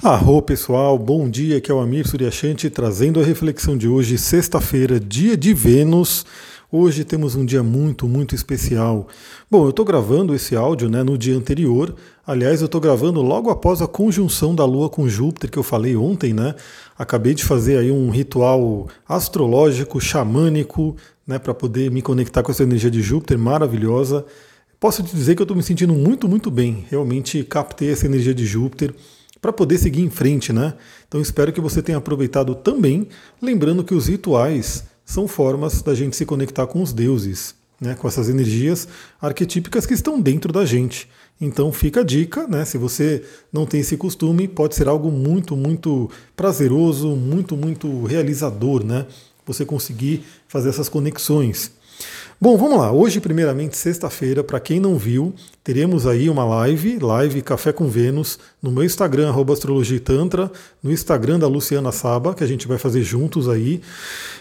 Arro pessoal, bom dia, aqui é o Amir Suryashanti trazendo a reflexão de hoje, sexta-feira, dia de Vênus. Hoje temos um dia muito, muito especial. Bom, eu estou gravando esse áudio né, no dia anterior. Aliás, eu estou gravando logo após a conjunção da Lua com Júpiter que eu falei ontem, né? Acabei de fazer aí um ritual astrológico, xamânico, né, para poder me conectar com essa energia de Júpiter maravilhosa. Posso te dizer que eu estou me sentindo muito, muito bem. Realmente captei essa energia de Júpiter para poder seguir em frente, né? Então espero que você tenha aproveitado também, lembrando que os rituais são formas da gente se conectar com os deuses, né? Com essas energias arquetípicas que estão dentro da gente. Então fica a dica, né? Se você não tem esse costume, pode ser algo muito, muito prazeroso, muito, muito realizador, né? Você conseguir fazer essas conexões. Bom, vamos lá. Hoje, primeiramente, sexta-feira, para quem não viu, teremos aí uma live, live Café com Vênus, no meu Instagram, astrologitantra, no Instagram da Luciana Saba, que a gente vai fazer juntos aí.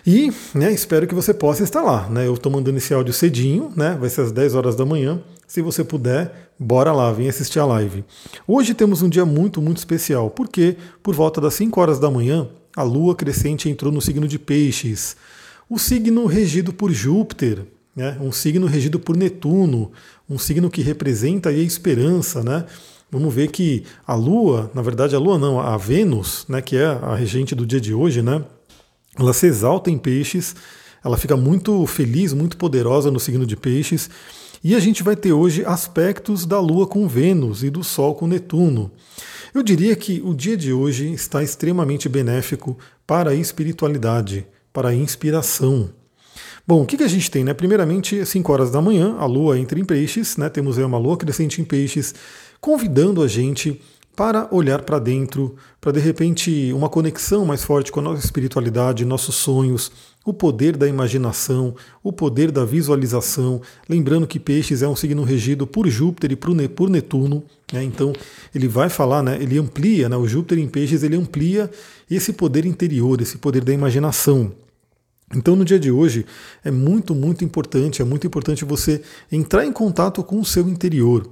E né, espero que você possa estar lá. Né? Eu estou mandando esse áudio cedinho, né? Vai ser às 10 horas da manhã. Se você puder, bora lá, vem assistir a live. Hoje temos um dia muito, muito especial, porque por volta das 5 horas da manhã, a Lua crescente entrou no signo de Peixes. O signo regido por Júpiter, né? um signo regido por Netuno, um signo que representa a esperança. Né? Vamos ver que a Lua, na verdade a Lua não, a Vênus, né, que é a regente do dia de hoje, né, ela se exalta em peixes, ela fica muito feliz, muito poderosa no signo de peixes, e a gente vai ter hoje aspectos da Lua com Vênus e do Sol com Netuno. Eu diria que o dia de hoje está extremamente benéfico para a espiritualidade, para a inspiração. Bom, o que, que a gente tem? Né? Primeiramente, 5 horas da manhã, a Lua entra em peixes, né? temos aí uma Lua crescente em peixes, convidando a gente para olhar para dentro, para de repente uma conexão mais forte com a nossa espiritualidade, nossos sonhos, o poder da imaginação, o poder da visualização. Lembrando que Peixes é um signo regido por Júpiter e por Netuno, né? então ele vai falar, né? ele amplia, né? o Júpiter em Peixes ele amplia esse poder interior, esse poder da imaginação. Então, no dia de hoje, é muito, muito importante, é muito importante você entrar em contato com o seu interior.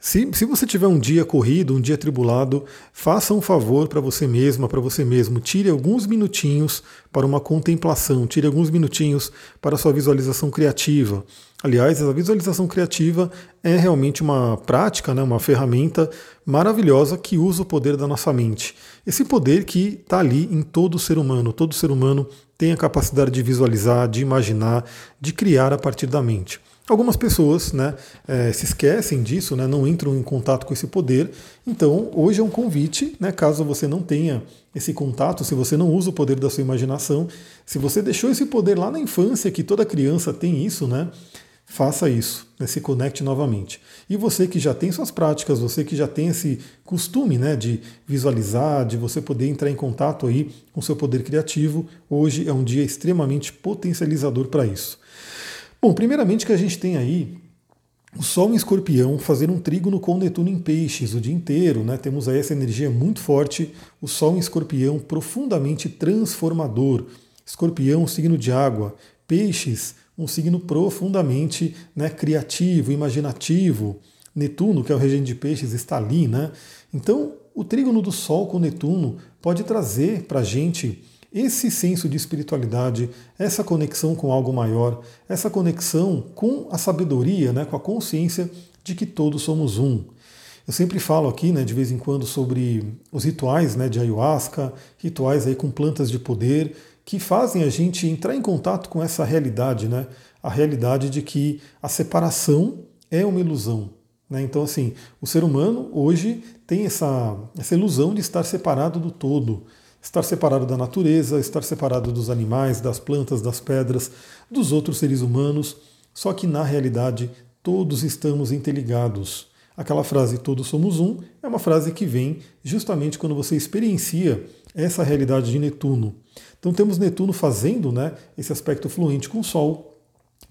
Se, se você tiver um dia corrido, um dia tribulado, faça um favor para você mesma, para você mesmo. Tire alguns minutinhos para uma contemplação, tire alguns minutinhos para sua visualização criativa. Aliás, a visualização criativa é realmente uma prática, né, uma ferramenta maravilhosa que usa o poder da nossa mente. Esse poder que está ali em todo ser humano. Todo ser humano tem a capacidade de visualizar, de imaginar, de criar a partir da mente. Algumas pessoas né, é, se esquecem disso, né, não entram em contato com esse poder. Então, hoje é um convite, né, caso você não tenha esse contato, se você não usa o poder da sua imaginação, se você deixou esse poder lá na infância, que toda criança tem isso, né, faça isso, né, se conecte novamente. E você que já tem suas práticas, você que já tem esse costume né, de visualizar, de você poder entrar em contato aí com seu poder criativo, hoje é um dia extremamente potencializador para isso. Bom, primeiramente que a gente tem aí o Sol em Escorpião fazendo um trígono com Netuno em Peixes o dia inteiro, né? Temos aí essa energia muito forte, o Sol em Escorpião profundamente transformador. Escorpião, signo de água, Peixes, um signo profundamente né, criativo, imaginativo. Netuno, que é o regente de peixes, está ali, né? Então, o trígono do Sol com Netuno pode trazer para a gente esse senso de espiritualidade, essa conexão com algo maior, essa conexão com a sabedoria, né, com a consciência de que todos somos um. Eu sempre falo aqui, né, de vez em quando, sobre os rituais né, de ayahuasca, rituais aí com plantas de poder, que fazem a gente entrar em contato com essa realidade, né? A realidade de que a separação é uma ilusão. Né? Então, assim, o ser humano hoje tem essa, essa ilusão de estar separado do todo, estar separado da natureza, estar separado dos animais, das plantas, das pedras, dos outros seres humanos. Só que na realidade todos estamos interligados. Aquela frase todos somos um é uma frase que vem justamente quando você experiencia essa realidade de Netuno. Então temos Netuno fazendo né, esse aspecto fluente com o Sol.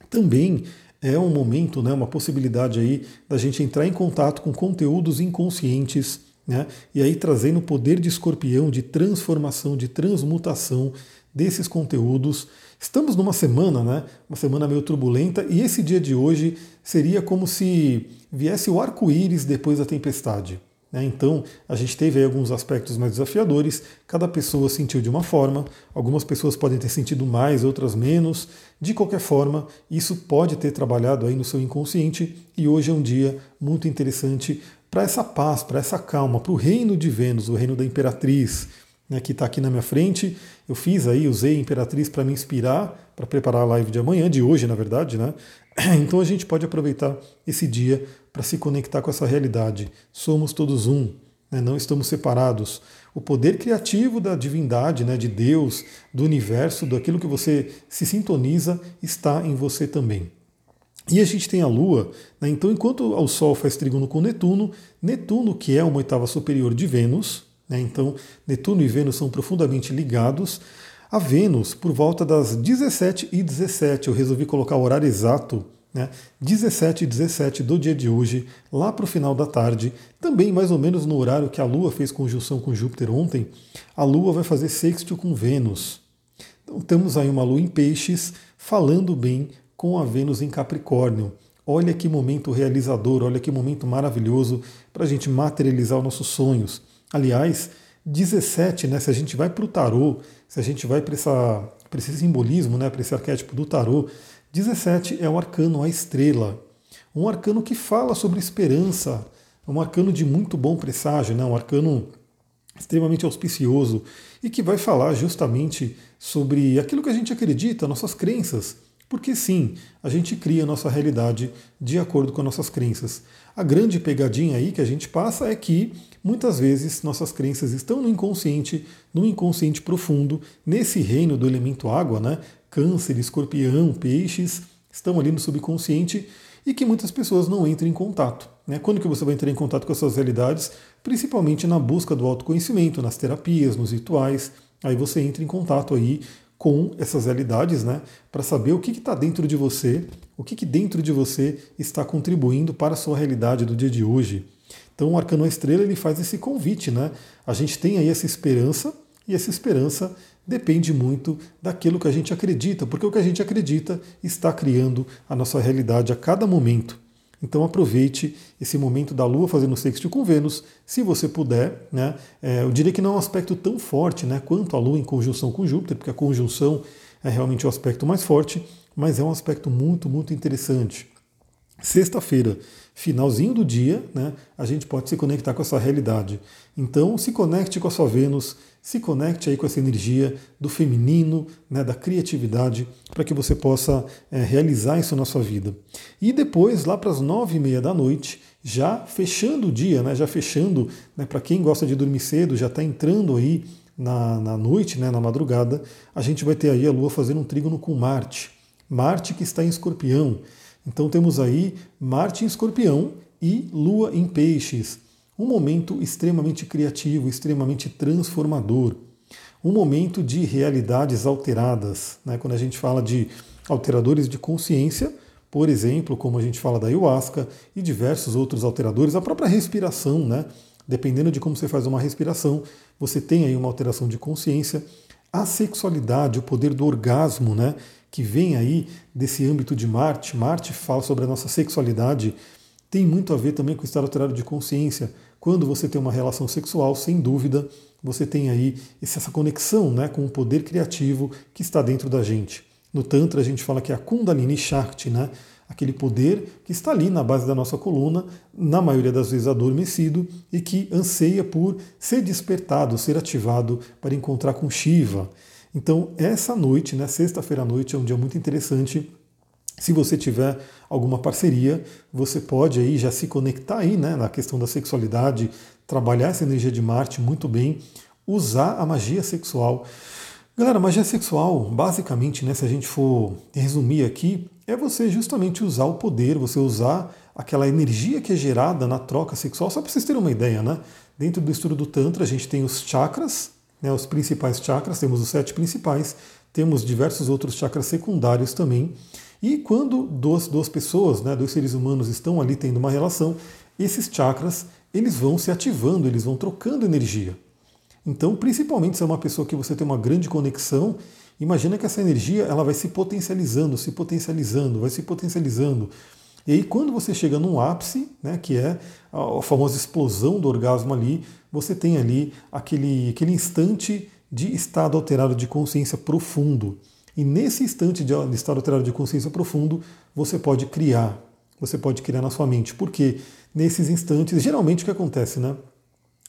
Também é um momento, né, uma possibilidade aí da gente entrar em contato com conteúdos inconscientes, né, e aí trazendo o poder de escorpião, de transformação, de transmutação desses conteúdos. Estamos numa semana, né, uma semana meio turbulenta, e esse dia de hoje seria como se viesse o arco-íris depois da tempestade. Né? Então, a gente teve alguns aspectos mais desafiadores, cada pessoa sentiu de uma forma, algumas pessoas podem ter sentido mais, outras menos. De qualquer forma, isso pode ter trabalhado aí no seu inconsciente e hoje é um dia muito interessante para essa paz, para essa calma, para o reino de Vênus, o reino da Imperatriz, né, que está aqui na minha frente. Eu fiz aí, usei a Imperatriz para me inspirar, para preparar a live de amanhã, de hoje, na verdade, né? Então a gente pode aproveitar esse dia para se conectar com essa realidade. Somos todos um, né? não estamos separados. O poder criativo da divindade, né, de Deus, do universo, daquilo que você se sintoniza, está em você também. E a gente tem a Lua, né, então enquanto o Sol faz trígono com Netuno, Netuno, que é uma oitava superior de Vênus, né, então Netuno e Vênus são profundamente ligados, a Vênus, por volta das 17 e 17, eu resolvi colocar o horário exato, né, 17 e 17 do dia de hoje, lá para o final da tarde, também mais ou menos no horário que a Lua fez conjunção com Júpiter ontem, a Lua vai fazer sexto com Vênus. Então temos aí uma Lua em peixes falando bem com a Vênus em Capricórnio. Olha que momento realizador, olha que momento maravilhoso para a gente materializar os nossos sonhos. Aliás, 17, né, se a gente vai para o tarô, se a gente vai para esse simbolismo, né, para esse arquétipo do tarô, 17 é o arcano a estrela. Um arcano que fala sobre esperança, um arcano de muito bom presságio, né, um arcano extremamente auspicioso e que vai falar justamente sobre aquilo que a gente acredita, nossas crenças. Porque sim, a gente cria a nossa realidade de acordo com as nossas crenças. A grande pegadinha aí que a gente passa é que muitas vezes nossas crenças estão no inconsciente, no inconsciente profundo, nesse reino do elemento água, né? Câncer, escorpião, peixes, estão ali no subconsciente e que muitas pessoas não entram em contato. Né? Quando que você vai entrar em contato com essas realidades? Principalmente na busca do autoconhecimento, nas terapias, nos rituais. Aí você entra em contato aí com essas realidades, né, para saber o que está dentro de você, o que, que dentro de você está contribuindo para a sua realidade do dia de hoje. Então, o Arcano Estrela ele faz esse convite, né? A gente tem aí essa esperança e essa esperança depende muito daquilo que a gente acredita, porque o que a gente acredita está criando a nossa realidade a cada momento. Então aproveite esse momento da Lua fazendo sexto com Vênus, se você puder. Né? É, eu diria que não é um aspecto tão forte né, quanto a Lua em conjunção com Júpiter, porque a conjunção é realmente o aspecto mais forte, mas é um aspecto muito, muito interessante. Sexta-feira, finalzinho do dia, né, a gente pode se conectar com essa realidade. Então, se conecte com a sua Vênus, se conecte aí com essa energia do feminino, né, da criatividade, para que você possa é, realizar isso na sua vida. E depois, lá para as nove e meia da noite, já fechando o dia, né, já fechando, né, para quem gosta de dormir cedo, já está entrando aí na, na noite, né, na madrugada, a gente vai ter aí a Lua fazendo um trígono com Marte. Marte que está em escorpião. Então temos aí Marte em Escorpião e Lua em Peixes. Um momento extremamente criativo, extremamente transformador. Um momento de realidades alteradas. Né? Quando a gente fala de alteradores de consciência, por exemplo, como a gente fala da ayahuasca e diversos outros alteradores, a própria respiração, né? Dependendo de como você faz uma respiração, você tem aí uma alteração de consciência. A sexualidade, o poder do orgasmo, né? que vem aí desse âmbito de Marte. Marte fala sobre a nossa sexualidade, tem muito a ver também com o estado alterado de consciência. Quando você tem uma relação sexual, sem dúvida, você tem aí essa conexão né, com o poder criativo que está dentro da gente. No Tantra a gente fala que é a Kundalini Shakti, né? Aquele poder que está ali na base da nossa coluna, na maioria das vezes adormecido, e que anseia por ser despertado, ser ativado para encontrar com Shiva. Então, essa noite, né, sexta-feira à noite, é um dia muito interessante. Se você tiver alguma parceria, você pode aí já se conectar aí, né, na questão da sexualidade, trabalhar essa energia de Marte muito bem, usar a magia sexual. Galera, magia sexual, basicamente, né, se a gente for resumir aqui, é você justamente usar o poder, você usar aquela energia que é gerada na troca sexual. Só para vocês terem uma ideia, né? Dentro do estudo do Tantra, a gente tem os chakras, né, os principais chakras, temos os sete principais, temos diversos outros chakras secundários também. E quando duas, duas pessoas, né, dois seres humanos estão ali tendo uma relação, esses chakras eles vão se ativando, eles vão trocando energia. Então, principalmente se é uma pessoa que você tem uma grande conexão, imagina que essa energia ela vai se potencializando, se potencializando, vai se potencializando. E aí, quando você chega num ápice, né, que é a famosa explosão do orgasmo ali, você tem ali aquele, aquele instante de estado alterado de consciência profundo. E nesse instante de estado alterado de consciência profundo, você pode criar. Você pode criar na sua mente. Porque nesses instantes, geralmente o que acontece, né?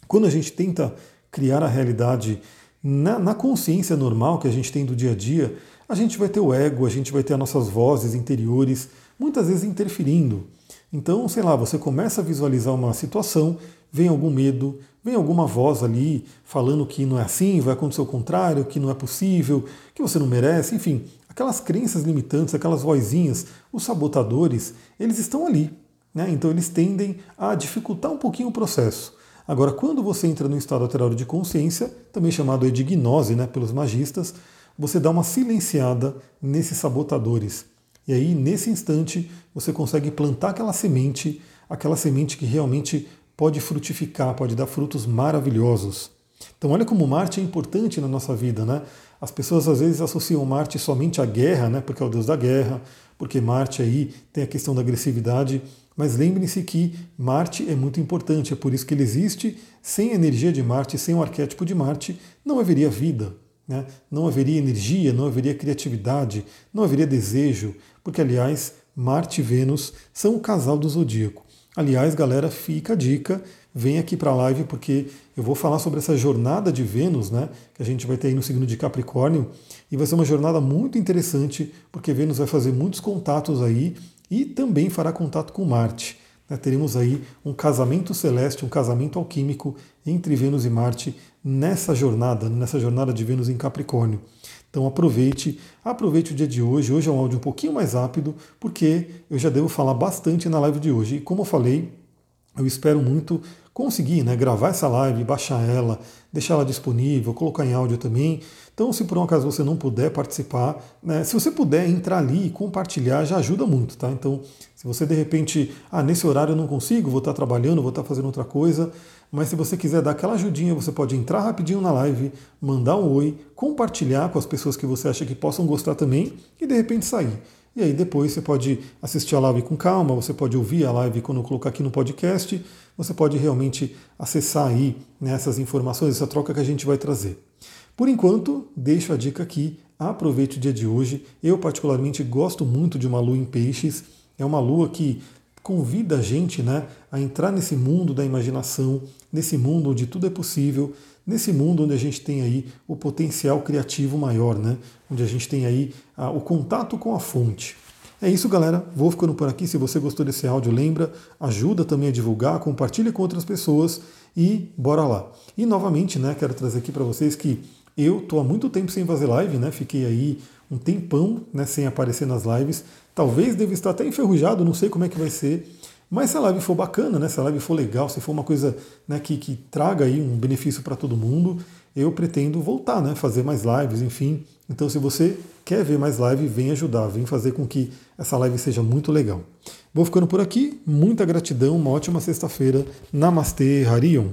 Quando a gente tenta criar a realidade na, na, consciência normal que a gente tem do dia a dia, a gente vai ter o ego, a gente vai ter as nossas vozes interiores, muitas vezes interferindo. Então, sei lá, você começa a visualizar uma situação, vem algum medo, vem alguma voz ali falando que não é assim, vai acontecer o contrário, que não é possível, que você não merece, enfim, aquelas crenças limitantes, aquelas vozinhas, os sabotadores, eles estão ali. Né? Então eles tendem a dificultar um pouquinho o processo. Agora, quando você entra no estado alterado de consciência, também chamado de gnose né, pelos magistas, você dá uma silenciada nesses sabotadores. E aí, nesse instante, você consegue plantar aquela semente, aquela semente que realmente pode frutificar, pode dar frutos maravilhosos. Então, olha como Marte é importante na nossa vida, né? As pessoas às vezes associam Marte somente à guerra, né? Porque é o deus da guerra, porque Marte aí tem a questão da agressividade. Mas lembrem-se que Marte é muito importante, é por isso que ele existe. Sem a energia de Marte, sem o arquétipo de Marte, não haveria vida, né? não haveria energia, não haveria criatividade, não haveria desejo, porque, aliás, Marte e Vênus são o casal do zodíaco. Aliás, galera, fica a dica, vem aqui para a live porque eu vou falar sobre essa jornada de Vênus, né, que a gente vai ter aí no signo de Capricórnio, e vai ser uma jornada muito interessante, porque Vênus vai fazer muitos contatos aí e também fará contato com Marte. Né? Teremos aí um casamento celeste, um casamento alquímico entre Vênus e Marte nessa jornada, nessa jornada de Vênus em Capricórnio. Então aproveite, aproveite o dia de hoje. Hoje é um áudio um pouquinho mais rápido, porque eu já devo falar bastante na live de hoje. E como eu falei, eu espero muito conseguir né, gravar essa live, baixar ela, deixar ela disponível, colocar em áudio também. Então, se por um acaso você não puder participar, né, se você puder entrar ali e compartilhar, já ajuda muito, tá? Então, se você de repente, ah, nesse horário eu não consigo, vou estar trabalhando, vou estar fazendo outra coisa, mas se você quiser dar aquela ajudinha, você pode entrar rapidinho na live, mandar um oi, compartilhar com as pessoas que você acha que possam gostar também e de repente sair. E aí depois você pode assistir a live com calma, você pode ouvir a live quando eu colocar aqui no podcast, você pode realmente acessar aí né, informações, essa troca que a gente vai trazer. Por enquanto, deixo a dica aqui, aproveite o dia de hoje. Eu particularmente gosto muito de uma lua em peixes, é uma lua que convida a gente né, a entrar nesse mundo da imaginação, nesse mundo onde tudo é possível, nesse mundo onde a gente tem aí o potencial criativo maior, né, onde a gente tem aí a, o contato com a fonte. É isso, galera. Vou ficando por aqui. Se você gostou desse áudio, lembra, ajuda também a divulgar, compartilhe com outras pessoas e bora lá. E novamente, né, quero trazer aqui para vocês que eu estou há muito tempo sem fazer live, né? Fiquei aí um tempão né, sem aparecer nas lives. Talvez deva estar até enferrujado, não sei como é que vai ser. Mas se a live for bacana, né, se a live for legal, se for uma coisa né, que, que traga aí um benefício para todo mundo, eu pretendo voltar, né, fazer mais lives, enfim. Então, se você quer ver mais live, vem ajudar, vem fazer com que essa live seja muito legal. Vou ficando por aqui, muita gratidão, uma ótima sexta-feira. Namastê, Harion.